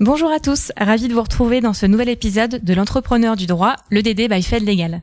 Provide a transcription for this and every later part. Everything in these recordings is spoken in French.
Bonjour à tous, ravi de vous retrouver dans ce nouvel épisode de l'entrepreneur du droit, le DD by Fed Legal.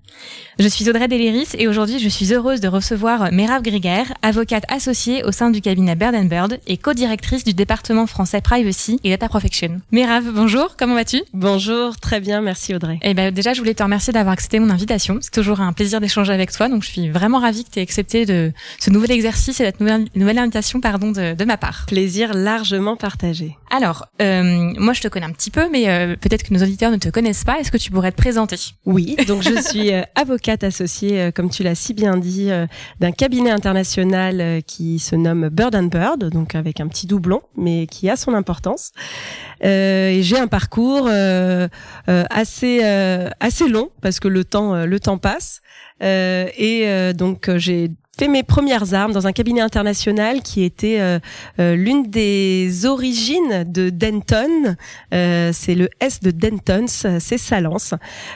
Je suis Audrey Deliris et aujourd'hui je suis heureuse de recevoir Merav Griguer, avocate associée au sein du cabinet Bird Bird et co-directrice du département français Privacy et Data Protection. Merav, bonjour, comment vas-tu? Bonjour, très bien, merci Audrey. Eh ben déjà je voulais te remercier d'avoir accepté mon invitation. C'est toujours un plaisir d'échanger avec toi, donc je suis vraiment ravie que tu aies accepté de ce nouvel exercice et cette nouvelle, nouvelle invitation pardon de, de ma part. Plaisir largement partagé. Alors, euh, moi je te connais un petit peu, mais euh, peut-être que nos auditeurs ne te connaissent pas. Est-ce que tu pourrais te présenter? Oui, donc je suis euh, avocate associée, euh, comme tu l'as si bien dit, euh, d'un cabinet international euh, qui se nomme Bird and Bird, donc avec un petit doublon, mais qui a son importance. Euh, et j'ai un parcours euh, euh, assez assez long parce que le temps le temps passe. et donc j'ai fait mes premières armes dans un cabinet international qui était euh, euh, l'une des origines de Denton. Euh, c'est le S de Denton, c'est Salance,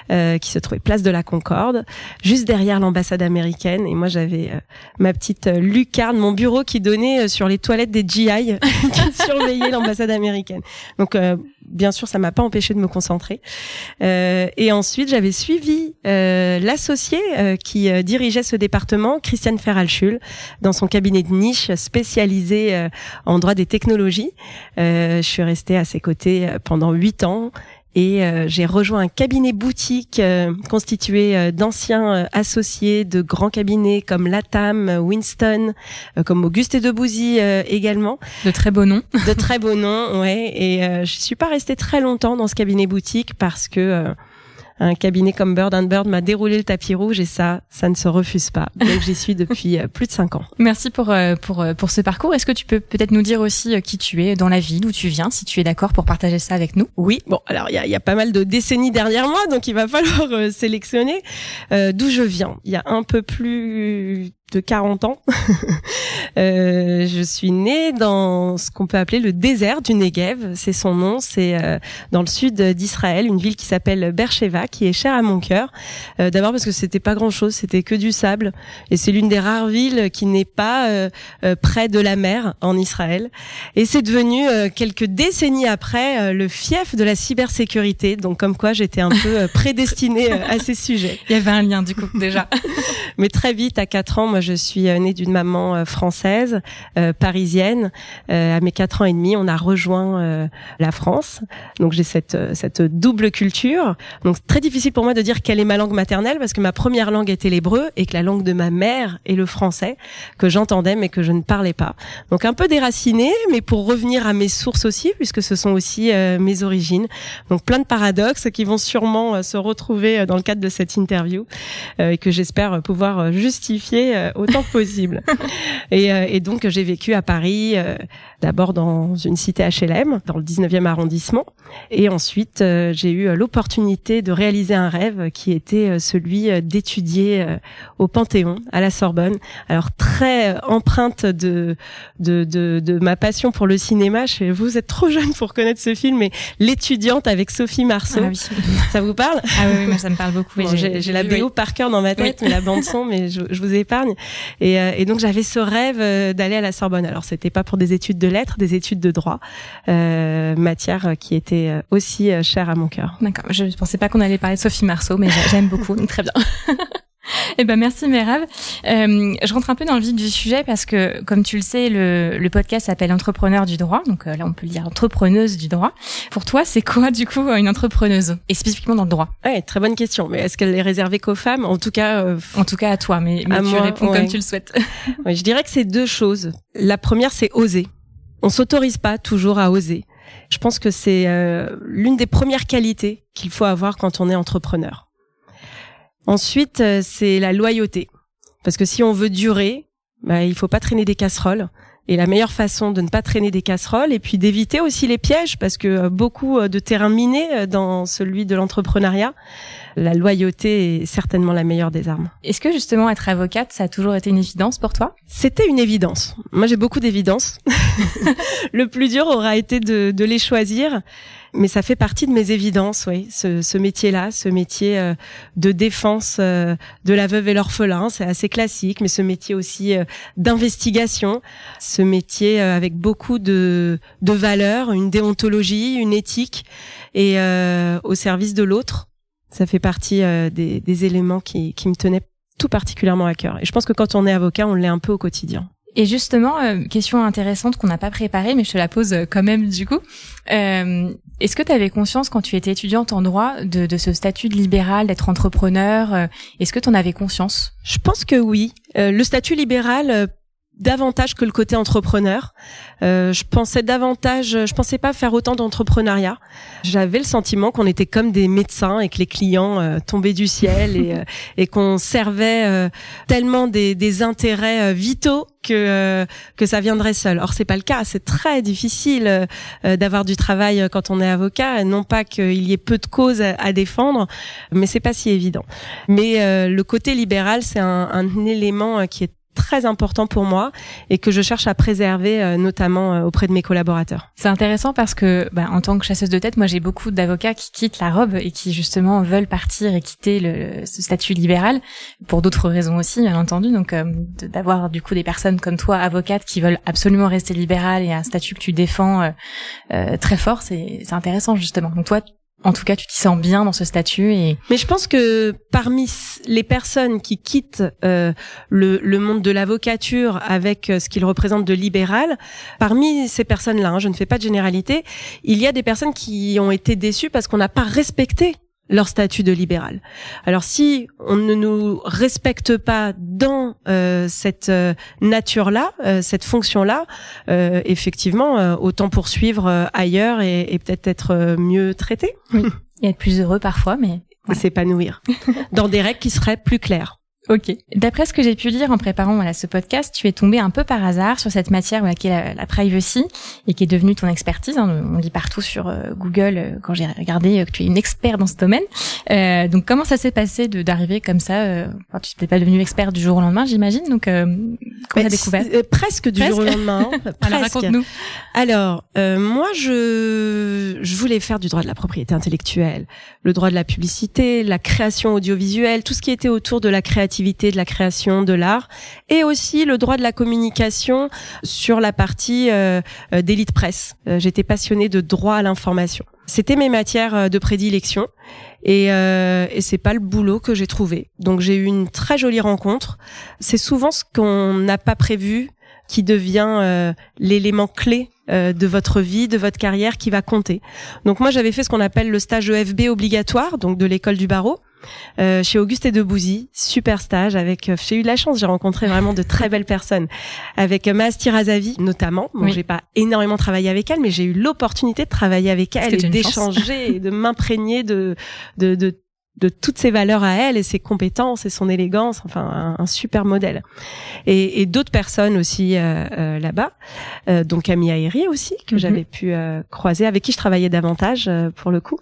qui se trouvait place de la Concorde, juste derrière l'ambassade américaine. Et moi, j'avais ma petite lucarne, mon bureau qui donnait sur les toilettes des GI qui surveillaient l'ambassade américaine. Donc bien sûr, ça m'a pas empêché de me concentrer. Euh, et ensuite, j'avais suivi euh, l'associé euh, qui dirigeait ce département, Christiane Ferralchul, dans son cabinet de niche spécialisé en droit des technologies. je suis restée à ses côtés pendant huit ans et euh, j'ai rejoint un cabinet boutique euh, constitué euh, d'anciens associés de grands cabinets comme Latam, Winston, comme Auguste et Debouzy également. De très beaux noms. De très beaux noms, ouais. Et je suis pas restée très longtemps dans ce cabinet boutique parce que un cabinet comme Bird and Bird m'a déroulé le tapis rouge et ça, ça ne se refuse pas. Donc j'y suis depuis euh, plus de cinq ans. Merci pour euh, pour euh, pour ce parcours. Est-ce que tu peux peut-être nous dire aussi qui tu es dans la ville, d'où tu viens, si tu es d'accord pour partager ça avec nous? Oui. Bon, alors il y a, y a, pas mal de décennies derrière moi, donc il va falloir sélectionner d'où je viens. Il y a un peu plus de 40 ans. euh, je suis née dans ce qu'on peut appeler le désert du Negev, c'est son nom, c'est euh, dans le sud d'Israël, une ville qui s'appelle Beersheba, qui est chère à mon cœur. Euh, D'abord parce que c'était pas grand-chose, c'était que du sable, et c'est l'une des rares villes qui n'est pas euh, euh, près de la mer en Israël. Et c'est devenu quelques décennies après le fief de la cybersécurité, donc comme quoi j'étais un peu prédestinée à ces sujets. Il y avait un lien du coup déjà. Mais très vite, à 4 ans, je suis euh, née d'une maman euh, française, euh, parisienne. à mes quatre ans et demi, on a rejoint la France. Donc j'ai cette cette double culture. Donc très difficile pour moi de dire quelle est ma langue maternelle parce que ma première langue était l'hébreu et que la langue de ma mère est le français que j'entendais mais que je ne parlais pas. Donc un peu déraciné, mais pour revenir à mes sources aussi puisque ce sont aussi mes origines. Donc plein de paradoxes qui vont sûrement se retrouver dans le cadre de cette interview et que j'espère pouvoir justifier autant que possible. et, euh, et, donc j'ai vécu à Paris, euh, d'abord dans une cité HLM, dans le 19e arrondissement, et ensuite euh, j'ai eu l'opportunité de réaliser un rêve qui était celui d'étudier au Panthéon, à la Sorbonne. Alors très empreinte de, de, de, de ma passion pour le cinéma. Je, vous êtes trop jeune pour connaître ce film, mais l'étudiante avec Sophie Marceau. Ah ça vous parle? Ah oui, moi ça me parle beaucoup. j'ai la BO par cœur dans ma tête, mais la bande son, mais je, je vous épargne. Et, euh, et donc j'avais ce rêve euh, d'aller à la Sorbonne. Alors c'était pas pour des études de lettres, des études de droit, euh, matière qui était aussi chère à mon cœur. D'accord. Je pensais pas qu'on allait parler de Sophie Marceau, mais j'aime beaucoup, donc très bien. Eh ben merci Merav. Euh, je rentre un peu dans le vif du sujet parce que, comme tu le sais, le, le podcast s'appelle Entrepreneur du droit. Donc là, on peut le dire entrepreneuse du droit. Pour toi, c'est quoi du coup une entrepreneuse? Et spécifiquement dans le droit? Ouais, très bonne question. Mais est-ce qu'elle est réservée qu'aux femmes? En tout cas, euh, en tout cas à toi. Mais, mais tu réponds comme tu le souhaites. ouais, je dirais que c'est deux choses. La première, c'est oser. On s'autorise pas toujours à oser. Je pense que c'est euh, l'une des premières qualités qu'il faut avoir quand on est entrepreneur. Ensuite, euh, c'est la loyauté. Parce que si on veut durer, bah, il faut pas traîner des casseroles. Et la meilleure façon de ne pas traîner des casseroles et puis d'éviter aussi les pièges, parce que euh, beaucoup euh, de terrains minés dans celui de l'entrepreneuriat, la loyauté est certainement la meilleure des armes. Est-ce que justement être avocate, ça a toujours été une évidence pour toi? C'était une évidence. Moi, j'ai beaucoup d'évidence. le plus dur aura été de, de les choisir mais ça fait partie de mes évidences, oui. Ce, ce métier-là, ce métier euh, de défense euh, de la veuve et l'orphelin, c'est assez classique, mais ce métier aussi euh, d'investigation, ce métier avec beaucoup de, de valeurs, une déontologie, une éthique, et au service de l'autre, ça fait partie des, des éléments qui, qui me tenaient tout particulièrement à cœur. Et je pense que quand on est avocat, on l'est un peu au quotidien. Et justement, question intéressante qu'on n'a pas préparée, mais je te la pose quand même du coup. Euh, est-ce que tu avais conscience quand tu étais étudiante en droit de, de ce statut de libéral, d'être entrepreneur euh, Est-ce que tu en avais conscience? Je pense que oui. Euh, le statut libéral euh, davantage que le côté entrepreneur. Euh, je pensais davantage, je pensais pas faire autant d'entrepreneuriat. J'avais le sentiment qu'on était comme des médecins et que les clients euh, tombaient du ciel et, euh, et qu'on servait euh, tellement des, des intérêts vitaux que que ça viendrait seul. Or c'est pas le cas. C'est très difficile d'avoir du travail quand on est avocat. Non pas qu'il y ait peu de causes à, défendre, mais c'est pas si évident. Mais le côté libéral, c'est un, un élément qui est très important pour moi et que je cherche à préserver euh, notamment euh, auprès de mes collaborateurs. C'est intéressant parce que bah, en tant que chasseuse de tête, moi j'ai beaucoup d'avocats qui quittent la robe et qui justement veulent partir et quitter le, ce statut libéral pour d'autres raisons aussi bien entendu. Donc euh, d'avoir du coup des personnes comme toi avocates qui veulent absolument rester libérales et un statut que tu défends très fort, c'est intéressant justement. Donc toi en tout cas, tu t'y sens bien dans ce statut. Et... Mais je pense que parmi les personnes qui quittent euh, le, le, monde de l'avocature avec euh, ce qu'il représente de libéral, parmi ces personnes-là, hein, je ne fais pas de généralité, il y a des personnes qui ont été déçues parce qu'on n'a pas respecté leur statut de libéral. Alors si on ne nous respecte pas dans euh, cette euh, nature-là, euh, cette fonction-là, effectivement, autant poursuivre ailleurs et, et peut-être être mieux traité. Oui. Et être plus heureux parfois, mais s'épanouir dans des règles qui seraient plus claires. Ok. D'après ce que j'ai pu lire en préparant voilà, ce podcast, tu es tombé un peu par hasard sur cette matière voilà, qui est la, privacy et qui est devenue ton expertise. Hein. On lit partout sur euh, Google euh, quand j'ai regardé euh, que tu es une expert dans ce domaine. donc comment ça s'est passé de d'arriver comme ça enfin, Tu n'es pas devenu expert du jour au lendemain, j'imagine. Donc comment as découvert Presque du jour au lendemain. Hein. Alors raconte-nous. Alors moi, je je voulais faire du droit de la propriété intellectuelle, le droit de la publicité, la création audiovisuelle, tout ce qui était autour de la créativité de la création, de l'art, et aussi le droit de la communication sur la partie euh, euh d'élite presse. Euh, j'étais passionnée de droit à l'information. C'était mes matières euh, de prédilection et, euh, et c'est pas le boulot que j'ai trouvé. Donc j'ai eu une très jolie rencontre. C'est souvent ce qu'on n'a pas prévu qui devient l'élément clé de votre vie, de votre carrière qui va compter. Donc moi j'avais fait ce qu'on appelle le stage EFB obligatoire, donc de l'école du barreau. Euh, chez Auguste et Debouzy, super stage avec. Euh, j'ai eu de la chance, j'ai rencontré vraiment de très belles personnes, avec euh, Mastir Azavi notamment. Bon, j'ai pas énormément travaillé avec elle, mais j'ai eu l'opportunité de travailler avec elle et d'échanger et de m'imprégner de, de, de de toutes ses valeurs à elle et ses compétences et son élégance, enfin un, super modèle. Et, et d'autres personnes aussi euh, euh, là-bas, euh, donc Camille Aéry aussi que mhm. j'avais pu croiser, avec qui je travaillais davantage pour le coup.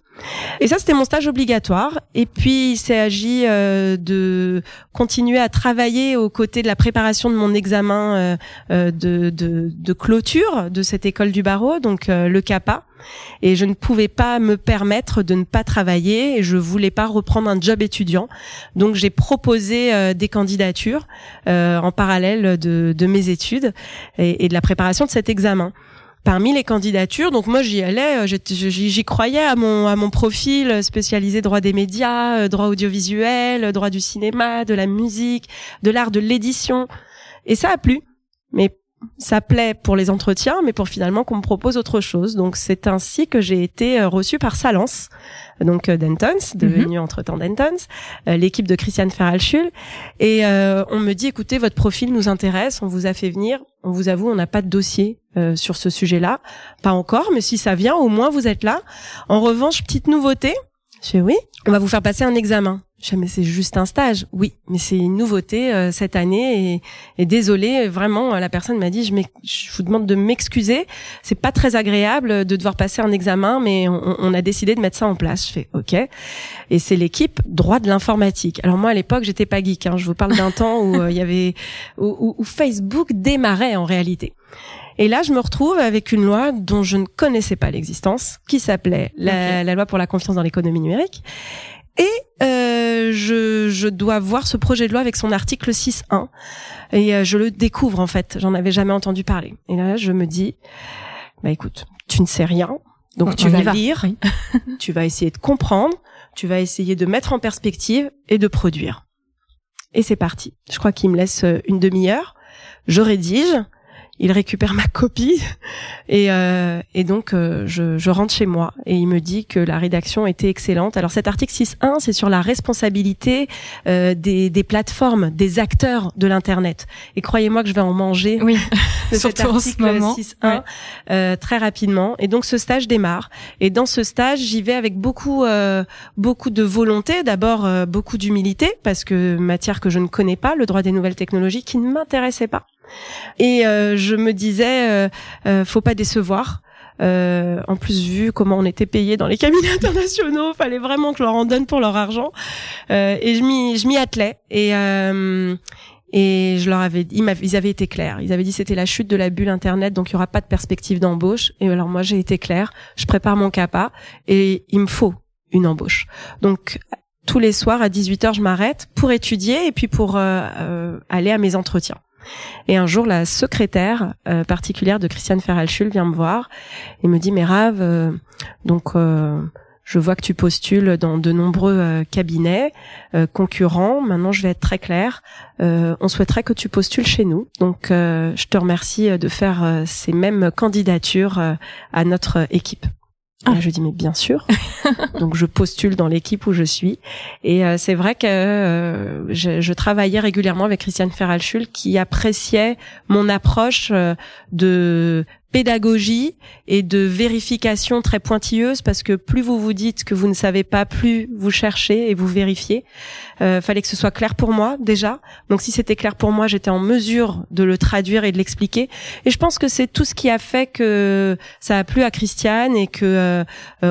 Et ça c'était mon stage obligatoire. Et puis il s'est agi de continuer à travailler aux côtés de la préparation de mon examen de, de, de, clôture de cette école du barreau, donc le CAPA et je ne pouvais pas me permettre de ne pas travailler et je voulais pas reprendre un job étudiant. Donc j'ai proposé euh, des candidatures euh, en parallèle de, de mes études et, et, de la préparation de cet examen. Parmi les candidatures, donc moi j'y allais, euh, j'y croyais à mon à mon profil spécialisé droit des médias, droit audiovisuel, droit du cinéma, de la musique, de l'art de l'édition, et ça a plu. Mais ça plaît pour les entretiens, mais pour finalement qu'on me propose autre chose. Donc c'est ainsi que j'ai été euh, reçue par Salance, donc euh, Dentons, mhm. devenu entre-temps Dentons, euh, l'équipe de Christiane Ferralchul. Et on me dit, écoutez, votre profil nous intéresse, on vous a fait venir. On vous avoue, on n'a pas de dossier sur ce sujet-là, pas encore, mais si ça vient, au moins vous êtes là. En revanche, petite nouveauté, je fais oui, on va vous faire passer un examen. Mais c'est juste un stage. Oui, mais c'est une nouveauté euh, cette année et, et désolé, vraiment, la personne m'a dit, je, je, vous demande de m'excuser. C'est pas très agréable de devoir passer un examen, mais on, on, a décidé de mettre ça en place. Je fais OK. Et c'est l'équipe droit de l'informatique. Alors moi, à l'époque, j'étais pas geek. Hein. Je vous parle d'un temps où euh, il y avait où, où Facebook démarrait en réalité. Et là, je me retrouve avec une loi dont je ne connaissais pas l'existence, qui s'appelait la, la, loi pour la confiance dans l'économie numérique. Et euh, je, je, dois voir ce projet de loi avec son article 6.1 et euh, je le découvre en fait. J'en avais jamais entendu parler. Et là, je me dis, bah écoute, tu ne sais rien, donc tu vas lire, tu vas essayer de comprendre, tu vas essayer de mettre en perspective et de produire. Et c'est parti. Je crois qu'il me laisse euh, une demi-heure. Je rédige il récupère ma copie et, euh, et donc euh, je, je, rentre chez moi et il me dit que la rédaction était excellente. Alors cet article 6.1 c'est sur la responsabilité euh, des, des, plateformes, des acteurs de l'internet. Et croyez-moi que je vais en manger oui, de cet article 6.1 euh, très rapidement. Et donc ce stage démarre. Et dans ce stage j'y vais avec beaucoup euh, beaucoup de volonté, d'abord beaucoup d'humilité parce que matière que je ne connais pas, le droit des nouvelles technologies qui ne m'intéressait pas. Et euh, je me disais, euh, euh, faut pas décevoir. en plus, vu comment on était payé dans les cabinets internationaux, fallait vraiment que je leur en donne pour leur argent. et je m'y, je m'y attelais. Et et je leur avais, ils, ils avaient été clairs. Ils avaient dit c'était la chute de la bulle internet, donc il y aura pas de perspective d'embauche. Et alors moi j'ai été claire. Je prépare mon CAPA et il me faut une embauche. Donc tous les soirs à 18h je m'arrête pour étudier et puis pour aller à mes entretiens. Et un jour, la secrétaire euh, particulière de Christiane Ferralchul vient me voir et me dit, mais Rave, euh, donc euh, je vois que tu postules dans de nombreux cabinets concurrents. Maintenant, je vais être très claire. on souhaiterait que tu postules chez nous. Donc, je te remercie de faire ces mêmes candidatures à notre équipe. Ah. je dis mais bien sûr. Donc je postule dans l'équipe où je suis et euh, c'est vrai que euh, je, je, travaillais régulièrement avec Christiane Ferralchul qui appréciait mon approche euh, de pédagogie et de vérification très pointilleuse parce que plus vous vous dites que vous ne savez pas, plus vous cherchez et vous vérifiez. Euh, fallait que ce soit clair pour moi déjà. Donc si c'était clair pour moi, j'étais en mesure de le traduire et de l'expliquer. Et je pense que c'est tout ce qui a fait que ça a plu à Christiane et que euh,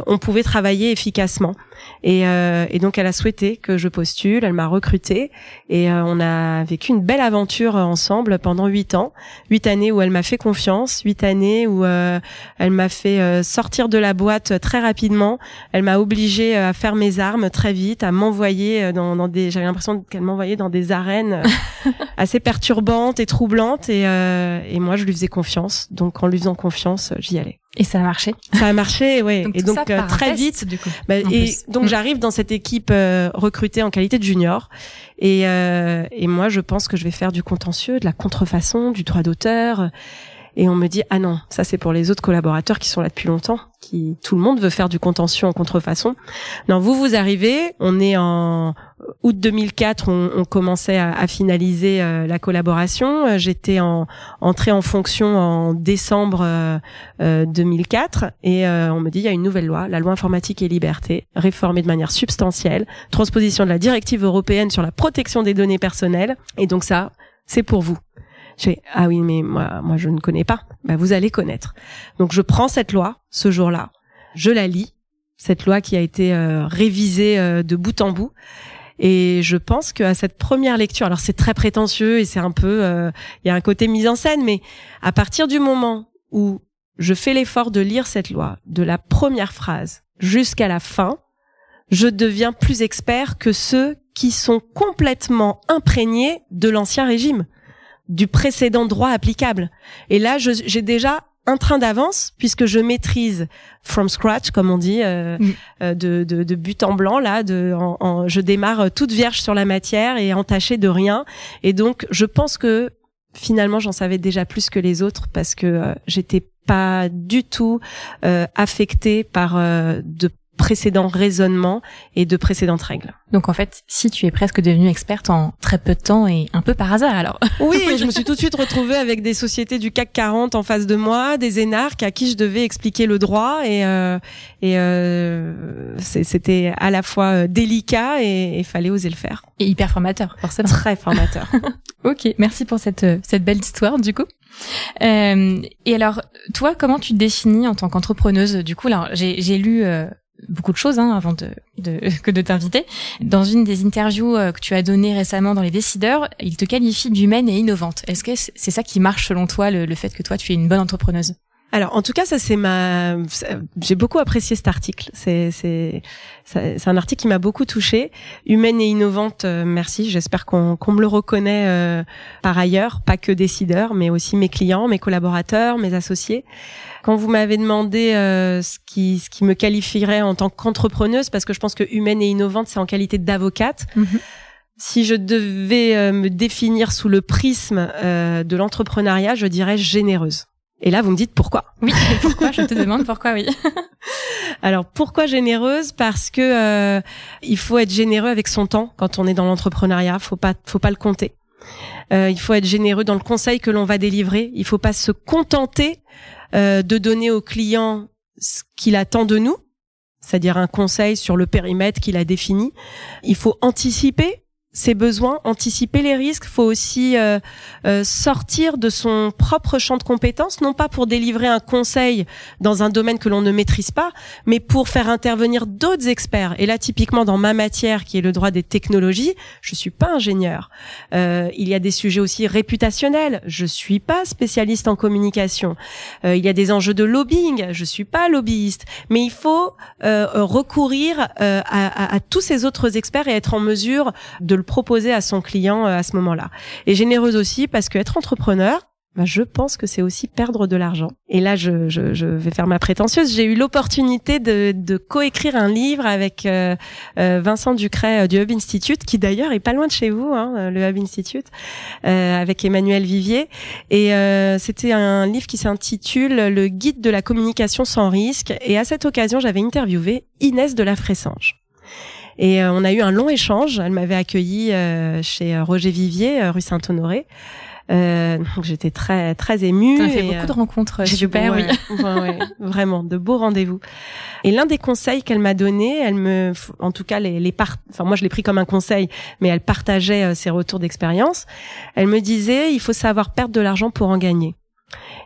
on pouvait travailler efficacement. Et, euh, et, donc elle a souhaité que je postule, elle m'a recruté et euh, on a vécu une belle aventure ensemble pendant huit ans, huit années où elle m'a fait confiance, huit années où euh, elle m'a fait euh, sortir de la boîte très rapidement, elle m'a obligé à faire mes armes très vite, à m'envoyer dans, dans des, j'avais l'impression qu'elle m'envoyait dans des arènes assez perturbantes et troublantes. Et, et moi je lui faisais confiance, donc en lui faisant confiance j'y allais. Et ça a marché. Ça a marché, ouais. et donc euh, très vite, du coup. Bah, et donc j'arrive dans cette équipe euh, recrutée en qualité de junior. Et, euh, et moi, je pense que je vais faire du contentieux, de la contrefaçon, du droit d'auteur. Et on me dit ah non, ça c'est pour les autres collaborateurs qui sont là depuis longtemps, qui tout le monde veut faire du contentieux en contrefaçon. Non, vous vous arrivez, on est en août 2004, on, on commençait à, à finaliser euh, la collaboration. Euh, j'étais en entrée en fonction en décembre euh, 2004 euh, et on me dit il y a une nouvelle loi, la loi informatique et liberté, réformée de manière substantielle, transposition de la directive européenne sur la protection des données personnelles. Et donc ça, c'est pour vous. Je ah oui mais moi moi je ne connais pas. Bah, vous allez connaître. Donc je prends cette loi ce jour-là, je la lis cette loi qui a été euh, révisée euh, de bout en bout. Et je pense qu'à cette première lecture, alors c'est très prétentieux et c'est un peu, euh, il y a un côté mise en scène, mais à partir du moment où je fais l'effort de lire cette loi, de la première phrase jusqu'à la fin, je deviens plus expert que ceux qui sont complètement imprégnés de l'ancien régime du précédent droit applicable. Et là, j'ai déjà un train d'avance puisque je maîtrise from scratch, comme on dit, euh, mm. euh, de, de, de, but en blanc là. De, en, je démarre toute vierge sur la matière et entachée de rien. Et donc, je pense que finalement, j'en savais déjà plus que les autres parce que euh, j'étais pas du tout affectée par de précédents raisonnements et de précédentes règles. Donc en fait, si tu es presque devenue experte en très peu de temps et un peu par hasard alors. Oui, je me suis tout de suite retrouvée avec des sociétés du CAC 40 en face de moi, des énarques à qui je devais expliquer le droit et euh, et euh, c'était à la fois euh, délicat et il fallait oser le faire. Et hyper formateur, forcément. Très formateur. ok, merci pour cette euh, cette belle histoire du coup. Euh, et alors, toi, comment tu te définis en tant qu'entrepreneuse? Du coup, là, j'ai lu euh, beaucoup de choses hein, avant de, que de t'inviter. Dans une des interviews euh, que tu as données récemment dans Les Décideurs, il te qualifie d'humaine et innovante. Est-ce que c'est ça qui marche selon toi, le fait que toi, tu es une bonne entrepreneuse? Alors, en tout cas, ça c'est ma. J'ai beaucoup apprécié cet article. C'est c'est c'est un article qui m'a beaucoup touchée. Humaine et innovante. Euh, merci. J'espère qu'on qu'on me le reconnaît euh, par ailleurs, pas que décideurs, mais aussi mes clients, mes collaborateurs, mes associés. Quand vous m'avez demandé euh, ce qui ce qui me qualifierait en tant qu'entrepreneuse, parce que je pense que humaine et innovante, c'est en qualité d'avocate. Mhm. Si je devais me définir sous le prisme de l'entrepreneuriat, je dirais généreuse. Et là, vous me dites pourquoi Oui, pourquoi? Je te demande pourquoi, oui. Alors pourquoi généreuse? Parce que euh, il faut être généreux avec son temps quand on est dans l'entrepreneuriat. Faut pas, faut pas le compter. Euh, il faut être généreux dans le conseil que l'on va délivrer. Il faut pas se contenter euh, de donner au client ce qu'il attend de nous, c'est-à-dire un conseil sur le périmètre qu'il a défini. Il faut anticiper ses besoins, anticiper les risques. Faut aussi euh, euh, sortir de son propre champ de compétences, non pas pour délivrer un conseil dans un domaine que l'on ne maîtrise pas, mais pour faire intervenir d'autres experts. Et là, typiquement dans ma matière, qui est le droit des technologies, je suis pas ingénieur. Euh, il y a des sujets aussi réputationnels. Je suis pas spécialiste en communication. il y a des enjeux de lobbying. Je suis pas lobbyiste. Mais il faut recourir à, à tous ces autres experts et être en mesure de le proposer à son client euh, à ce moment-là. Et généreuse aussi parce qu'être entrepreneur, bah, je pense que c'est aussi perdre de l'argent. Et là, je, je, je, vais faire ma prétentieuse. J'ai eu l'opportunité de, de coécrire un livre avec euh, euh Vincent Ducret euh, du Hub Institute, qui d'ailleurs est pas loin de chez vous, hein, le Hub Institute, euh, avec Emmanuel Vivier. Et c'était un livre qui s'intitule Le guide de la communication sans risque. Et à cette occasion, j'avais interviewé Inès de la Fressange. Et euh, on a eu un long échange. Elle m'avait accueilli euh, chez euh, Roger Vivier, rue Saint-Honoré. Euh, j'étais très très émue. as fait beaucoup de rencontres super, oui. vraiment de beaux rendez-vous. Et l'un des conseils qu'elle m'a donné, elle me, en tout cas les, les part... enfin moi je l'ai pris comme un conseil, mais elle partageait ses retours d'expérience. Elle me disait il faut savoir perdre de l'argent pour en gagner.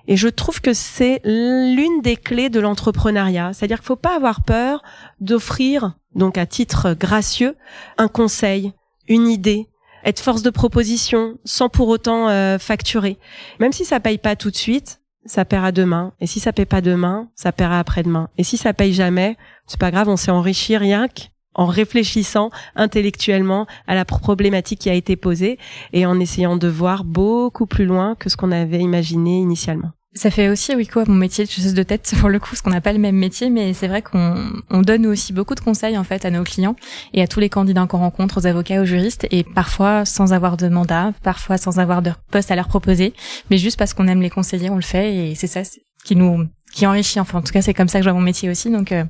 Et je trouve que c'est l'une des clés de l'entrepreneuriat. C'est-à-dire qu'il faut pas avoir peur d'offrir, donc à titre gracieux, un conseil, une idée, être force de proposition sans pour autant euh, facturer. Même si ça paye pas tout de suite, ça paiera demain. Et si ça paye pas demain, ça paiera après-demain. Et si ça paye jamais, c'est pas grave, on s'est enrichi rien que en réfléchissant intellectuellement à la problématique qui a été posée et en essayant de voir beaucoup plus loin que ce qu'on avait imaginé initialement. Ça fait aussi oui quoi mon métier de chasseuse de tête pour le coup, parce qu'on n'a pas le même métier, mais c'est vrai qu'on on donne aussi beaucoup de conseils en fait à nos clients et à tous les candidats qu'on rencontre, aux avocats, aux juristes, et parfois sans avoir de mandat, parfois sans avoir de poste à leur proposer, mais juste parce qu'on aime les conseiller, on le fait, et c'est ça qui nous qui enrichit enfin en tout cas c'est comme ça que je vois mon métier aussi donc euh,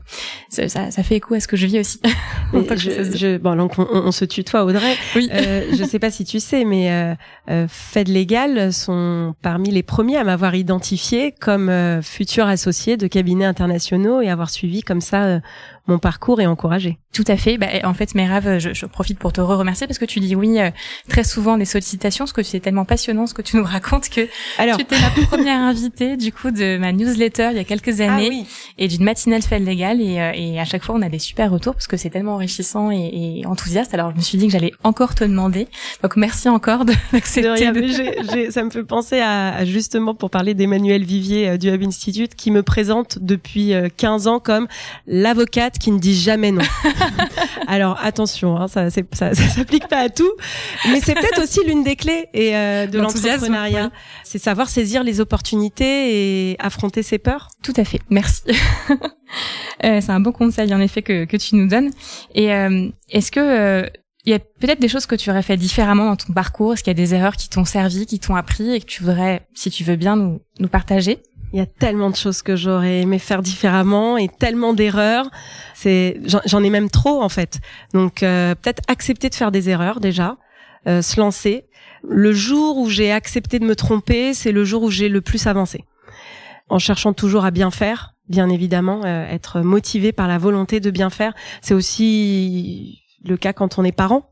ça, ça, fait écho à ce que je vis aussi je, je, bon donc on, on, se tutoie Audrey oui. euh, je sais pas si tu sais mais euh, euh, Fed Legal sont parmi les premiers à m'avoir identifié comme euh, futur associé de cabinets internationaux et avoir suivi comme ça euh, mon parcours et encourager. Tout à fait. Bah, en fait, Merav, je, je profite pour te remercier parce que tu dis oui euh, très souvent des sollicitations, parce que c'est tellement passionnant ce que tu nous racontes que Alors... tu étais la première invitée du coup de ma newsletter il y a quelques ah années et d'une matinale fait légal et, euh, et à chaque fois on a des super retours parce que c'est tellement enrichissant et, et, enthousiaste. Alors je me suis dit que j'allais encore te demander. Donc merci encore d'accepter. De... ça me fait penser à, justement pour parler d'Emmanuel Vivier euh, du Hub Institute qui me présente depuis 15 ans comme l'avocate qui ne dit jamais non. Alors attention, hein, ça, ça, ça, s'applique pas à tout, mais c'est peut-être aussi l'une des clés et euh, de l'entrepreneuriat, c'est savoir saisir les opportunités et affronter ses peurs. Tout à fait. Merci. euh, c'est un bon conseil en effet que, que tu nous donnes. Et euh, est-ce que euh, il y a peut-être des choses que tu aurais fait différemment dans ton parcours? Est-ce qu'il y a des erreurs qui t'ont servi, qui t'ont appris et que tu voudrais, si tu veux bien, nous, nous partager? Il y a tellement de choses que j'aurais aimé faire différemment et tellement d'erreurs. C'est, j'en ai même trop en fait. Donc euh, peut-être accepter de faire des erreurs déjà, euh, se lancer. Le jour où j'ai accepté de me tromper, c'est le jour où j'ai le plus avancé. En cherchant toujours à bien faire, bien évidemment, euh, être motivé par la volonté de bien faire. C'est aussi le cas quand on est parent.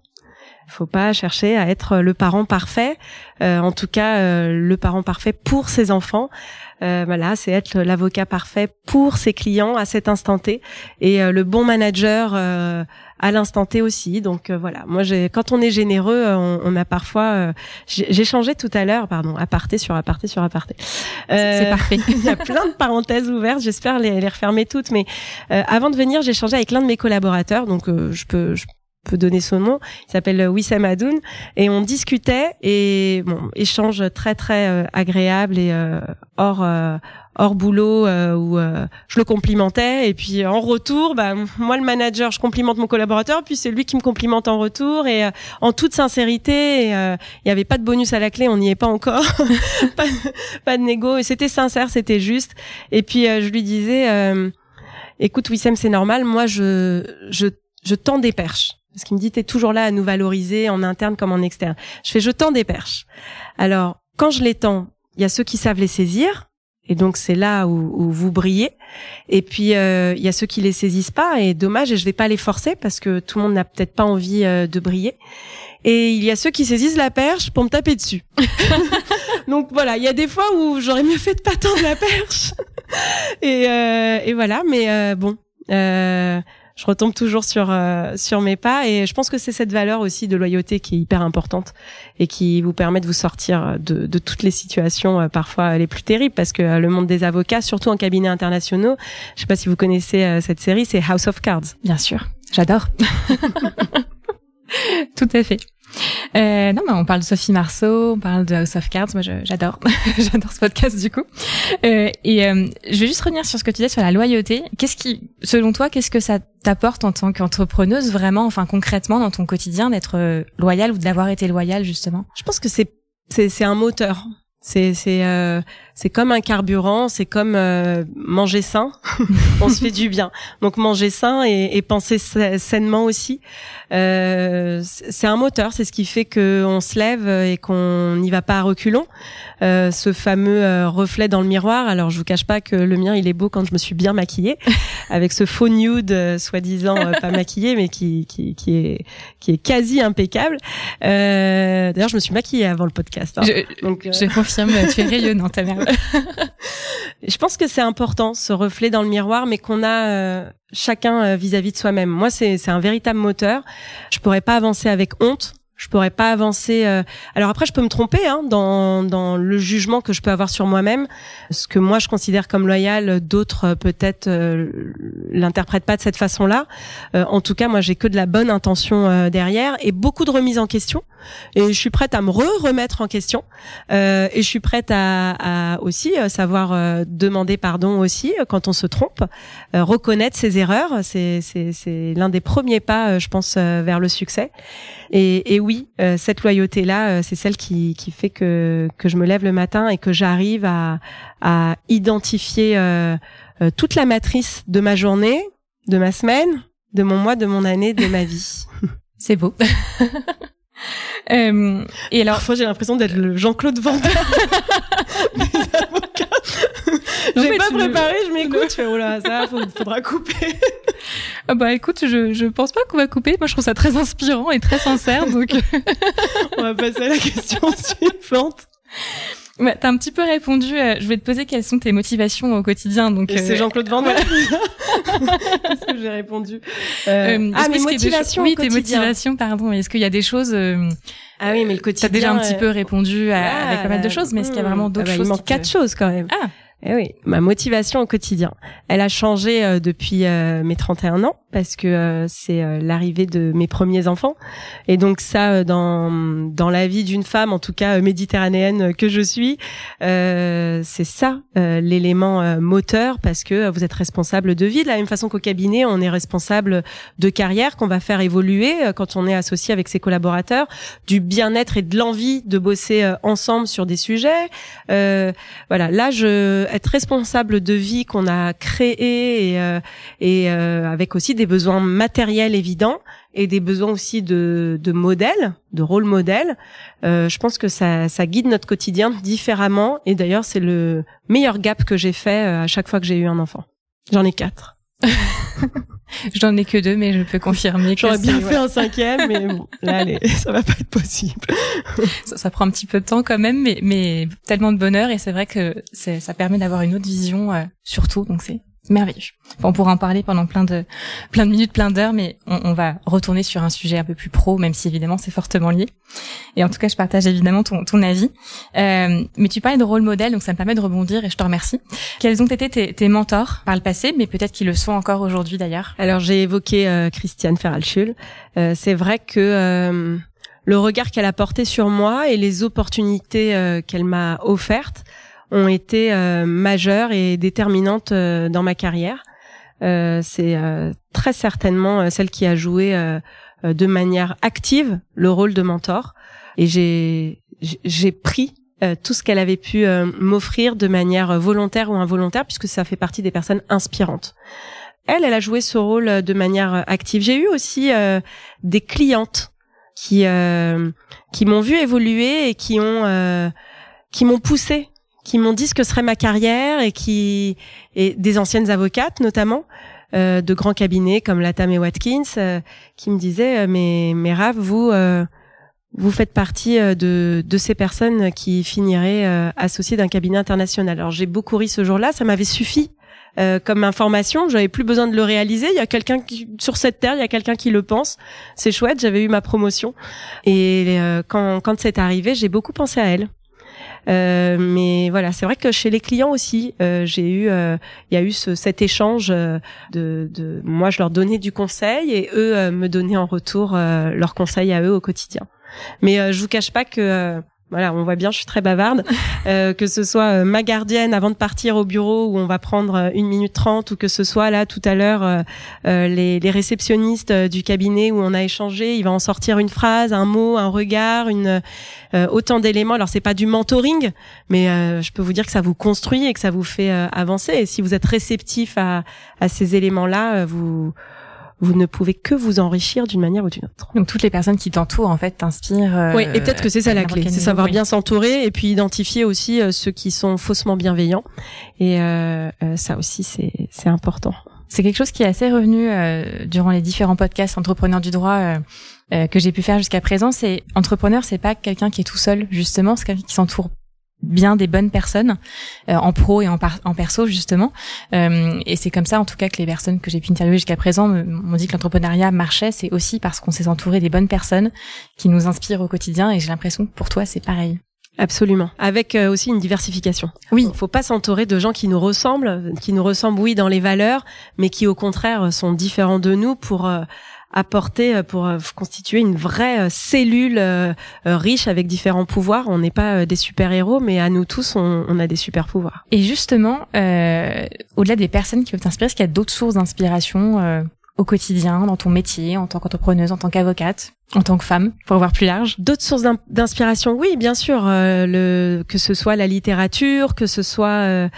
Il faut pas chercher à être le parent parfait, euh, en tout cas euh, le parent parfait pour ses enfants. Euh, voilà, c'est être l'avocat parfait pour ses clients à cet instant T et le bon manager à l'instant T aussi. Donc voilà, moi j'ai quand on est généreux, on, on a parfois j'ai changé tout à l'heure, pardon, aparté sur aparté sur aparté. c'est parfait. il y a plein de parenthèses ouvertes, j'espère les, les refermer toutes mais avant de venir, j'ai changé avec l'un de mes collaborateurs donc je peux je peut donner son nom. Il s'appelle Wissam Adoun. Et on discutait et bon échange très très euh, agréable et euh, hors euh, hors boulot où je le complimentais. Et puis en retour bah moi le manager je complimente mon collaborateur. Puis c'est lui qui me complimente en retour. Et en toute sincérité il y avait pas de bonus à la clé. On n'y est pas encore. Pas, de négo. Et c'était sincère c'était juste. Et puis je lui disais écoute Wissam c'est normal. Moi je je je tends des perches parce qu'il me dit, t'es toujours là à nous valoriser en interne comme en externe. Je fais, je tends des perches. Alors, quand je les tends, il y a ceux qui savent les saisir. Et donc c'est là où, vous brillez. Et puis euh, il y a ceux qui les saisissent pas et dommage et je vais pas les forcer parce que tout le monde n'a peut-être pas envie euh, de briller. Et il y a ceux qui saisissent la perche pour me taper dessus. donc voilà, il y a des fois où j'aurais mieux fait de pas tendre la perche. et, euh, et voilà, mais bon, je retombe toujours sur euh, sur mes pas et je pense que c'est cette valeur aussi de loyauté qui est hyper importante et qui vous permet de vous sortir de, de toutes les situations euh, parfois les plus terribles parce que euh, le monde des avocats, surtout en cabinet internationaux, je sais pas si vous connaissez cette série, c'est House of Cards. Bien sûr, j'adore. Tout à fait. Euh, non, mais on parle de Sophie Marceau, on parle de House of Cards. Moi, j'adore, j'adore ce podcast du coup. Euh, et euh, je vais juste revenir sur ce que tu disais sur la loyauté. Qu'est-ce qui, selon toi, qu'est-ce que ça t'apporte en tant qu'entrepreneuse vraiment, enfin concrètement dans ton quotidien, d'être euh, loyale ou d'avoir été loyale justement? Je pense que c'est c'est un moteur. C'est c'est euh, c'est comme un carburant, c'est comme euh, manger sain. on se fait du bien. Donc manger sain et, et penser sainement aussi. Euh, c'est un moteur, c'est ce qui fait que on se lève et qu'on n'y va pas à reculons. Euh, ce fameux euh, reflet dans le miroir. Alors je vous cache pas que le mien il est beau quand je me suis bien maquillée, avec ce faux nude soi-disant pas maquillé mais qui, qui qui est qui est quasi impeccable. D'ailleurs je me suis maquillée avant le podcast. Hein. Je, Donc je confirme, tu es rayonnante ta mère. je pense que c'est important ce reflet dans le miroir, mais qu'on a euh, chacun euh, vis-à-vis de soi-même. Moi, c'est un véritable moteur. Je pourrais pas avancer avec honte je pourrais pas avancer. Euh, alors après, je peux me tromper hein, dans, dans le jugement que je peux avoir sur moi-même. Ce que moi je considère comme loyal, d'autres euh, peut-être euh, l'interprètent pas de cette façon-là. Euh, en tout cas, moi j'ai que de la bonne intention derrière et beaucoup de remise en question. Et je suis prête à me re-remettre en question. et je suis prête à, à aussi savoir demander pardon aussi quand on se trompe, reconnaître ses erreurs. C'est c'est l'un des premiers pas, je pense, vers le succès. Et, et oui, euh, cette loyauté-là, euh, c'est celle qui, qui fait que, que je me lève le matin et que j'arrive à, à identifier euh, toute la matrice de ma journée, de ma semaine, de mon mois, de mon année, de ma vie. C'est beau. euh, et alors, parfois j'ai l'impression d'être le Jean-Claude Van. J'ai pas préparé, je m'écoute, je fais oh là, ça, faudra couper. Ah bah écoute, je, je pense pas qu'on va couper. Moi, je trouve ça très inspirant et très sincère, donc. On va passer à la question suivante. T'as un petit peu répondu. Euh, je vais te poser quelles sont tes motivations au quotidien. Donc c'est euh, Jean-Claude Van. Qu'est-ce que j'ai répondu euh, Ah, mes motivations. Oui, tes motivations, pardon. Est-ce qu'il y a des choses Ah oui, mais le quotidien. T'as déjà un petit peu répondu à, avec pas mal de choses, mais est-ce qu'il y a vraiment d'autres ah bah, choses Il manque quatre choses quand même. Ah. Eh oui, ma motivation au quotidien, elle a changé euh, depuis euh, mes 31 ans parce que euh, c'est l'arrivée de mes premiers enfants. Et donc ça dans dans la vie d'une femme en tout cas méditerranéenne que je suis, c'est ça l'élément moteur parce que vous êtes responsable de vie. De la même façon qu'au cabinet, on est responsable de carrière qu'on va faire évoluer quand on est associé avec ses collaborateurs, du bien-être et de l'envie de bosser ensemble sur des sujets. voilà, là je être responsable de vie qu'on a créée et, et avec aussi des besoins matériels évidents et des besoins aussi de, de modèles, de rôle modèle. je pense que ça, ça guide notre quotidien différemment. Et d'ailleurs, c'est le meilleur gap que j'ai fait à chaque fois que j'ai eu un enfant. J'en ai quatre. Je n'en ai que deux, mais je peux confirmer que j'aurais bien fait un cinquième, mais bon, là, allez, ça va pas être possible. ça, ça, prend un petit peu de temps quand même, mais, mais tellement de bonheur et c'est vrai que ça permet d'avoir une autre vision euh, surtout, donc c'est merveilleux. on pourra en parler pendant plein de plein de minutes, plein d'heures, mais on, on, va retourner sur un sujet un peu plus pro, même si évidemment c'est fortement lié. Et en tout cas, je partage évidemment ton, ton avis. Euh, mais tu parlais de rôle modèle, donc ça me permet de rebondir et je te remercie. Quels ont été tes, tes mentors par le passé, mais peut-être qu'ils le sont encore aujourd'hui d'ailleurs? Alors j'ai évoqué euh, Christiane Ferralschul. Euh, c'est vrai que euh, le regard qu'elle a porté sur moi et les opportunités euh, qu'elle m'a offertes ont été euh, majeures et déterminantes euh, dans ma carrière. Euh, c'est très certainement celle qui a joué de manière active le rôle de mentor. Et j'ai j'ai pris tout ce qu'elle avait pu m'offrir de manière volontaire ou involontaire, puisque ça fait partie des personnes inspirantes. Elle, elle a joué ce rôle de manière active. J'ai eu aussi des clientes qui qui m'ont vu évoluer et qui ont qui m'ont poussé qui m'ont dit ce que serait ma carrière et qui et des anciennes avocates notamment euh, de grands cabinets comme Latam et Watkins euh, qui me disaient euh, mais mais Rav vous euh, vous faites partie de, de ces personnes qui finiraient associées d'un cabinet international. Alors j'ai beaucoup ri ce jour-là, ça m'avait suffi comme information, j'avais plus besoin de le réaliser. Il y a quelqu'un sur cette terre, il y a quelqu'un qui le pense. C'est chouette, j'avais eu ma promotion et quand quand c'est arrivé, j'ai beaucoup pensé à elle. Euh, mais voilà, c'est vrai que chez les clients aussi, euh, j'ai eu, euh, il y a eu ce, cet échange de, de, moi je leur donnais du conseil et eux me donnaient en retour leurs conseils à eux au quotidien. Mais je vous cache pas que voilà, on voit bien, je suis très bavarde. Euh, que ce soit euh, ma gardienne avant de partir au bureau où on va prendre euh, une minute trente, ou que ce soit là tout à l'heure euh, les, réceptionnistes du cabinet où on a échangé, il va en sortir une phrase, un mot, un regard, autant d'éléments. Alors c'est pas du mentoring, mais je peux vous dire que ça vous construit et que ça vous fait avancer. Et si vous êtes réceptif à, à ces éléments-là, vous vous ne pouvez que vous enrichir d'une manière ou d'une autre. Donc toutes les personnes qui t'entourent en fait t'inspirent. Euh, oui, et peut-être que c'est ça la clé, c'est savoir bien s'entourer et puis identifier aussi euh, ceux qui sont faussement bienveillants. Et euh, euh ça aussi c'est c'est important. C'est quelque chose qui est assez revenu durant les différents podcasts entrepreneurs du droit. que j'ai pu faire jusqu'à présent, c'est entrepreneur, c'est pas quelqu'un qui est tout seul justement, c'est quelqu'un qui s'entoure bien des bonnes personnes euh, en pro et en, en perso justement euh, et c'est comme ça en tout cas que les personnes que j'ai pu interviewer jusqu'à présent m'ont dit que l'entrepreneuriat marchait c'est aussi parce qu'on s'est entouré des bonnes personnes qui nous inspirent au quotidien et j'ai l'impression que pour toi c'est pareil Absolument. Avec euh, aussi une diversification. Oui. Il faut pas s'entourer de gens qui nous ressemblent, qui nous ressemblent, oui, dans les valeurs, mais qui au contraire sont différents de nous pour apporter euh, pour euh, constituer une vraie euh, cellule riche avec différents pouvoirs. On n'est pas des super héros, mais à nous tous, on, a des super pouvoirs. Et justement, au-delà des personnes qui peuvent t'inspirer, est-ce qu'il y a d'autres sources d'inspiration au quotidien, dans ton métier, en tant qu'entrepreneuse, en tant qu'avocate? En tant que femme, pour voir plus large D'autres sources d'inspiration, oui, bien sûr. Euh, le, que ce soit la littérature, que ce soit euh,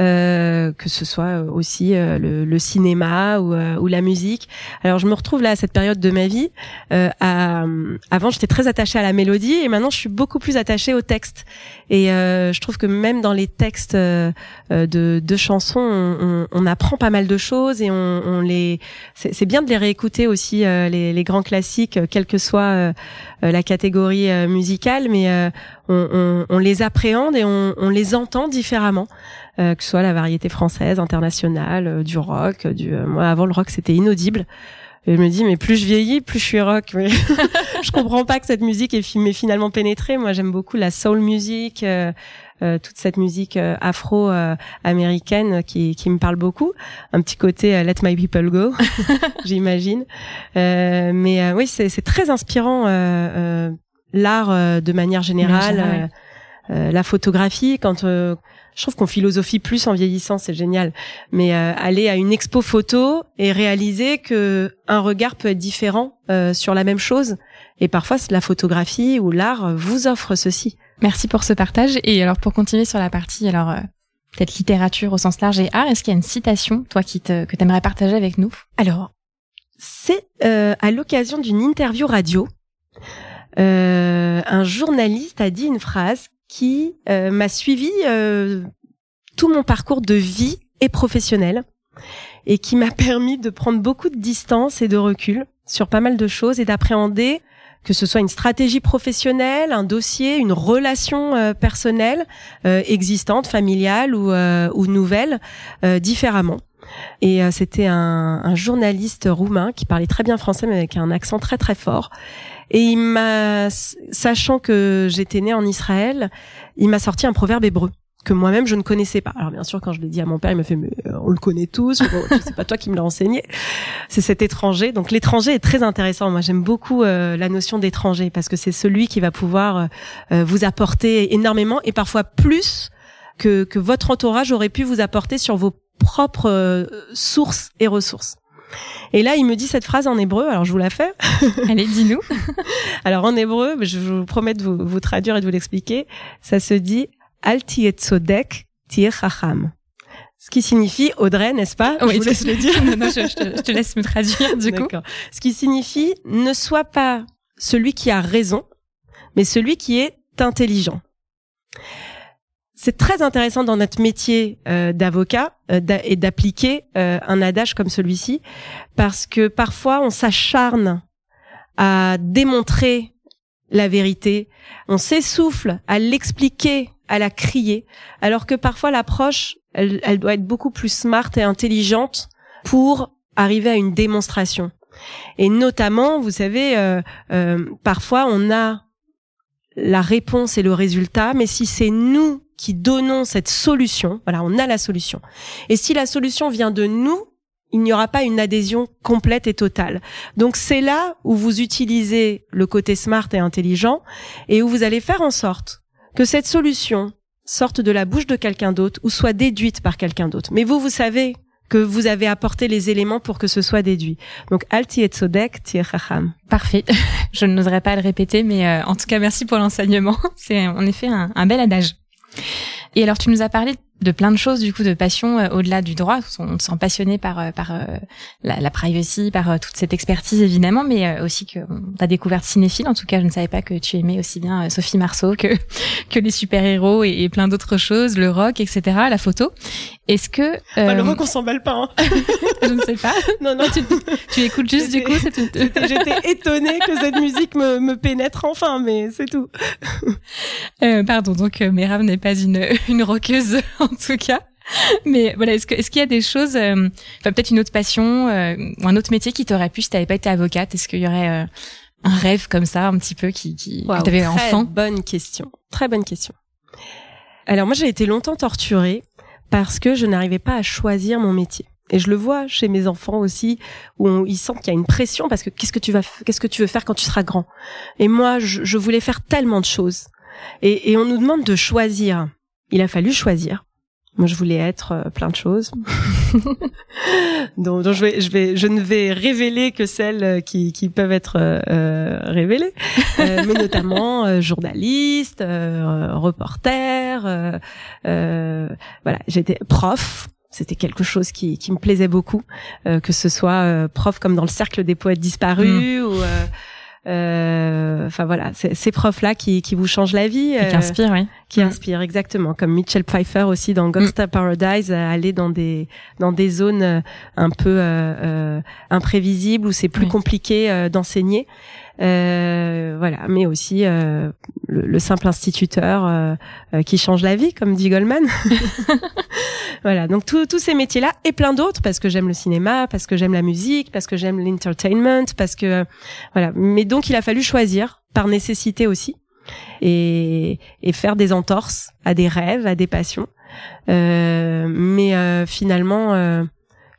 euh que ce soit aussi euh, le, le, cinéma ou, euh, ou, la musique. Alors je me retrouve là à cette période de ma vie. À, avant, j'étais très attachée à la mélodie et maintenant je suis beaucoup plus attachée au texte. Et je trouve que même dans les textes de, de chansons, on, on, apprend pas mal de choses et on, on les. C'est bien de les réécouter aussi les, les grands classiques, quelques soit euh, euh, la catégorie euh, musicale, mais on, on, les appréhende et on, on les entend différemment. que ce soit la variété française, internationale, du rock, du moi avant le rock c'était inaudible. Je me dis mais plus je vieillis, plus je suis rock. Mais je comprends pas que cette musique est finalement pénétrée. Moi j'aime beaucoup la soul music, euh, toute cette musique euh, afro-américaine euh, qui, qui me parle beaucoup. Un petit côté Let My People Go, j'imagine. mais oui, c'est très inspirant l'art de manière générale. la photographie, quand je trouve qu'on philosophie plus en vieillissant, c'est génial. Mais aller à une expo photo et réaliser que un regard peut être différent sur la même chose, et parfois la photographie ou l'art vous offre ceci. Merci pour ce partage. Et alors pour continuer sur la partie alors euh, peut-être littérature au sens large et art. Est-ce qu'il y a une citation, toi, qui te, que t'aimerais partager avec nous? Alors, c'est euh, à l'occasion d'une interview radio. Euh, un journaliste a dit une phrase qui euh, m'a suivi euh, tout mon parcours de vie et professionnel et qui m'a permis de prendre beaucoup de distance et de recul sur pas mal de choses et d'appréhender que ce soit une stratégie professionnelle, un dossier, une relation euh, personnelle euh, existante, familiale ou, euh, ou nouvelle, différemment. Et c'était un, un, journaliste roumain qui parlait très bien français mais avec un accent très très fort. Et il m'a, sachant que j'étais née en Israël, il m'a sorti un proverbe hébreu que moi-même je ne connaissais pas. Alors bien sûr, quand je l'ai dit à mon père, il me fait mais euh, on le connaît tous. Bon, c'est pas toi qui me l'as enseigné. C'est cet étranger. Donc l'étranger est très intéressant. Moi, j'aime beaucoup euh, la notion d'étranger parce que c'est celui qui va pouvoir euh, vous apporter énormément et parfois plus que que votre entourage aurait pu vous apporter sur vos propres sources et ressources. Et là, il me dit cette phrase en hébreu. Alors, je vous la fais. Allez, dis-nous. alors, en hébreu, je vous promets de vous, vous traduire et de vous l'expliquer. Ça se dit Al tzodek chacham. Ce qui signifie Audrey, n'est-ce pas? Oui, je vous laisse le dire. non, non, je, je, te, laisse me traduire du coup. Ce qui signifie ne sois pas celui qui a raison, mais celui qui est intelligent. C'est très intéressant dans notre métier euh, d'avocat euh, et d'appliquer euh, un adage comme celui-ci, parce que parfois on s'acharne à démontrer la vérité, on s'essouffle à l'expliquer à la crier, alors que parfois l'approche, elle, elle doit être beaucoup plus smart et intelligente pour arriver à une démonstration. Et notamment, vous savez, euh, euh, parfois on a la réponse et le résultat, mais si c'est nous qui donnons cette solution, voilà, on a la solution. Et si la solution vient de nous, il n'y aura pas une adhésion complète et totale. Donc c'est là où vous utilisez le côté smart et intelligent et où vous allez faire en sorte que cette solution sorte de la bouche de quelqu'un d'autre ou soit déduite par quelqu'un d'autre. Mais vous, vous savez que vous avez apporté les éléments pour que ce soit déduit. Donc, alti et sodek chacham. Parfait. Je n'oserais pas le répéter, mais euh, en tout cas, merci pour l'enseignement. C'est en effet un, un bel adage. Et alors, tu nous as parlé de plein de choses du coup de passion euh, au-delà du droit. On se sent passionné par euh, par euh, la, la, privacy par toute cette expertise évidemment mais aussi que ta découverte cinéphile. En tout cas je ne savais pas que tu aimais aussi bien Sophie Marceau que que les super héros et, plein d'autres choses le rock etc la photo. Est-ce que bah, le rock on s'emballe pas hein. je ne sais pas. Non non. Tu, tu écoutes juste du coup j'étais étonnée que cette musique me, me pénètre enfin mais c'est tout. Pardon donc Merav n'est pas une une rockeuse en tout cas. Mais voilà, est-ce est-ce qu'il y a des choses, euh, peut-être une autre passion euh, ou un autre métier qui t'aurait pu si t'avais pas été avocate? Est-ce qu'il y aurait euh, un rêve comme ça, un petit peu qui, qui wow, que t'avais enfant? Bonne question, très bonne question. Alors moi, j'ai été longtemps torturée parce que je n'arrivais pas à choisir mon métier. Et je le vois chez mes enfants aussi, où ils sentent qu'il y a une pression parce que qu'est-ce que tu vas, qu'est-ce que tu veux faire quand tu seras grand? Et moi, je, je voulais faire tellement de choses. Et, et on nous demande de choisir il a fallu choisir. Moi, je voulais être euh, plein de choses. donc, je vais, je vais, je ne vais révéler que celles euh, qui, qui peuvent être euh, révélées, mais notamment journaliste, reporter. voilà, j'étais prof. C'était quelque chose qui, qui me plaisait beaucoup, que ce soit prof comme dans le cercle des poètes disparus mmh. ou euh, enfin voilà, ces profs-là qui, qui vous changent la vie. qui euh, inspirent, oui. Qui mm. inspirent, exactement. Comme Mitchell Pfeiffer aussi dans Gangsta mm. Paradise, aller dans des dans des zones euh, un peu euh, imprévisibles où c'est plus compliqué d'enseigner. Euh, voilà, mais aussi euh, le, le, simple instituteur euh, qui change la vie, comme dit Goldman. voilà, donc tous ces métiers-là et plein d'autres parce que j'aime le cinéma, parce que j'aime la musique, parce que j'aime l'entertainment, parce que voilà. Mais donc il a fallu choisir par nécessité aussi et, et faire des entorses à des rêves, à des passions. mais finalement,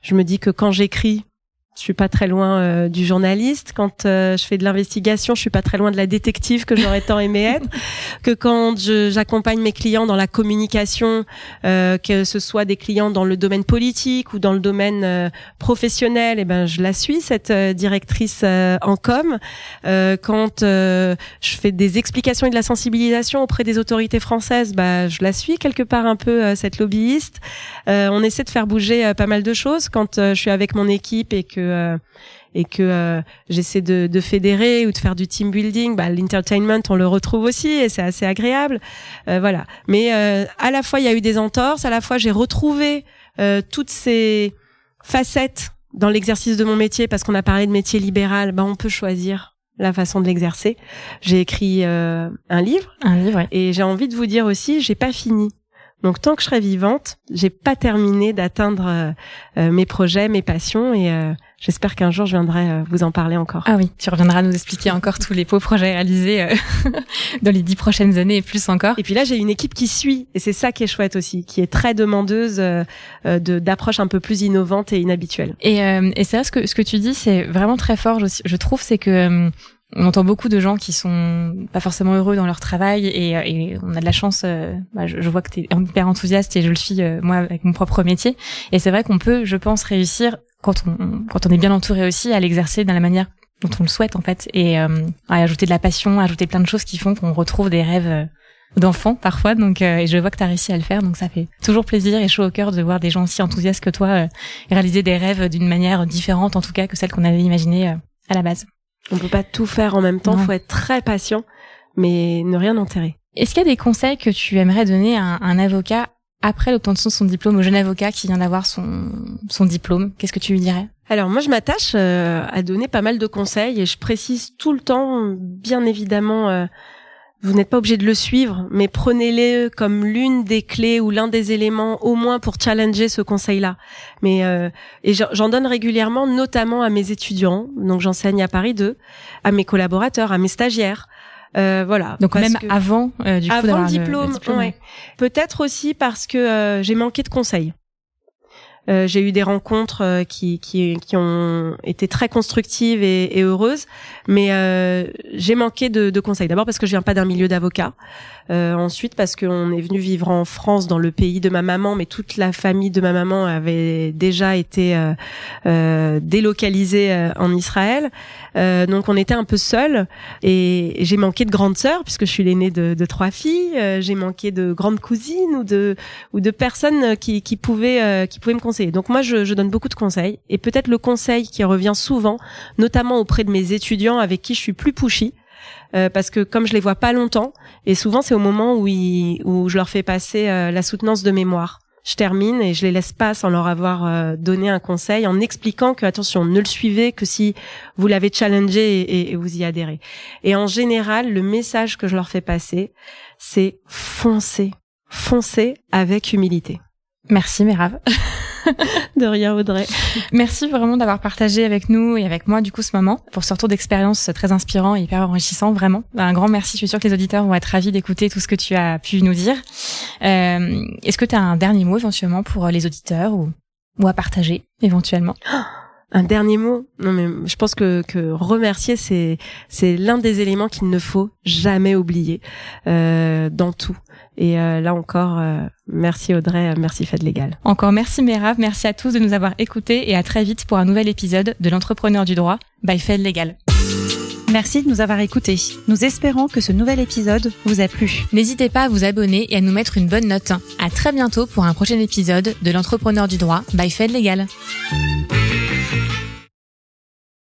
je me dis que quand j'écris je suis pas très loin euh, du journaliste. Quand euh, je fais de l'investigation, je suis pas très loin de la détective que j'aurais tant aimé être. Que quand j'accompagne mes clients dans la communication, euh, que ce soit des clients dans le domaine politique ou dans le domaine professionnel, et eh ben je la suis cette directrice en com. quand je fais des explications et de la sensibilisation auprès des autorités françaises, bah je la suis quelque part un peu cette lobbyiste. on essaie de faire bouger pas mal de choses. Quand je suis avec mon équipe et que euh, et que euh, j'essaie de, de, fédérer ou de faire du team building, bah, l'entertainment on le retrouve aussi et c'est assez agréable, euh, voilà. Mais à la fois il y a eu des entorses, à la fois j'ai retrouvé toutes ces facettes dans l'exercice de mon métier parce qu'on a parlé de métier libéral, bah on peut choisir la façon de l'exercer. J'ai écrit un livre, un livre, et j'ai envie de vous dire aussi, j'ai pas fini. Donc tant que je serai vivante, j'ai pas terminé d'atteindre mes projets, mes passions et J'espère qu'un jour je viendrai euh, vous en parler encore. Ah oui, tu reviendras nous expliquer encore tous les beaux projets réalisés euh, dans les dix prochaines années et plus encore. Et puis là, j'ai une équipe qui suit et c'est ça qui est chouette aussi, qui est très demandeuse euh, de d'approches un peu plus innovantes et inhabituelles. Et, et c'est ce que ce que tu dis, c'est vraiment très fort. Je, je trouve, c'est que on entend beaucoup de gens qui sont pas forcément heureux dans leur travail et, et on a de la chance. bah, je, je, vois que tu es hyper enthousiaste et je le suis moi avec mon propre métier. Et c'est vrai qu'on peut, je pense, réussir quand on, quand on est bien entouré aussi, à l'exercer de la manière dont on le souhaite en fait, et euh, à ajouter de la passion, à ajouter plein de choses qui font qu'on retrouve des rêves euh, d'enfants parfois. Donc, euh, et je vois que tu as réussi à le faire, donc ça fait toujours plaisir et chaud au cœur de voir des gens aussi enthousiastes que toi réaliser des rêves d'une manière différente, en tout cas que celle qu'on avait imaginée à la base. On peut pas tout faire en même temps, il faut être très patient, mais ne rien enterrer. Est-ce qu'il y a des conseils que tu aimerais donner à un avocat après l'obtention de son diplôme au jeune avocat qui vient d'avoir son, son diplôme? Qu'est-ce que tu lui dirais? Alors moi je m'attache euh, à donner pas mal de conseils et je précise tout le temps, bien évidemment, euh, vous n'êtes pas obligé de le suivre, mais prenez-les comme l'une des clés ou l'un des éléments au moins pour challenger ce conseil-là. Mais euh, et j'en donne régulièrement, notamment à mes étudiants, donc j'enseigne à Paris 2, à mes collaborateurs, à mes stagiaires. Euh, voilà. Donc même avant euh, du coup avant le diplôme, peut-être aussi parce que euh, j'ai manqué de conseils. Euh, j'ai eu des rencontres euh, qui, qui, qui, ont été très constructives et, et heureuses, mais euh, j'ai manqué de, de conseils. D'abord parce que je viens pas d'un milieu d'avocat. ensuite parce qu'on est venu vivre en France, dans le pays de ma maman, mais toute la famille de ma maman avait déjà été délocalisée en Israël. donc on était un peu seuls et j'ai manqué de grande sœur puisque je suis l'aînée de, de, trois filles. j'ai manqué de grandes cousines ou de ou de personnes qui, qui pouvaient qui pouvaient me donc moi, je, je donne beaucoup de conseils et peut-être le conseil qui revient souvent, notamment auprès de mes étudiants avec qui je suis plus pushy, euh, parce que comme je les vois pas longtemps, et souvent c'est au moment où, où je leur fais passer euh, la soutenance de mémoire. Je termine et je les laisse pas sans leur avoir euh, donné un conseil, en expliquant que attention, ne le suivez que si vous l'avez challengé et, et, vous y adhérez. Et en général, le message que je leur fais passer, c'est foncez, foncez avec humilité. Merci Mérave. de rien Audrey. Merci vraiment d'avoir partagé avec nous et avec moi du coup ce moment pour ce retour d'expérience très inspirant et hyper enrichissant vraiment. Un grand merci. Je suis sûre que les auditeurs vont être ravis d'écouter tout ce que tu as pu nous dire. Euh, Est-ce que tu as un dernier mot éventuellement pour les auditeurs ou, ou à partager éventuellement? Un dernier mot Non, mais je pense que, que remercier, c'est c'est l'un des éléments qu'il ne faut jamais oublier euh, dans tout. Et euh, là encore, euh, merci Audrey, merci Fed Légal. Encore merci Merav, merci à tous de nous avoir écoutés et à très vite pour un nouvel épisode de l'entrepreneur du droit by Fed Légal. Merci de nous avoir écoutés. Nous espérons que ce nouvel épisode vous a plu. N'hésitez pas à vous abonner et à nous mettre une bonne note. À très bientôt pour un prochain épisode de l'entrepreneur du droit by Fed Légal.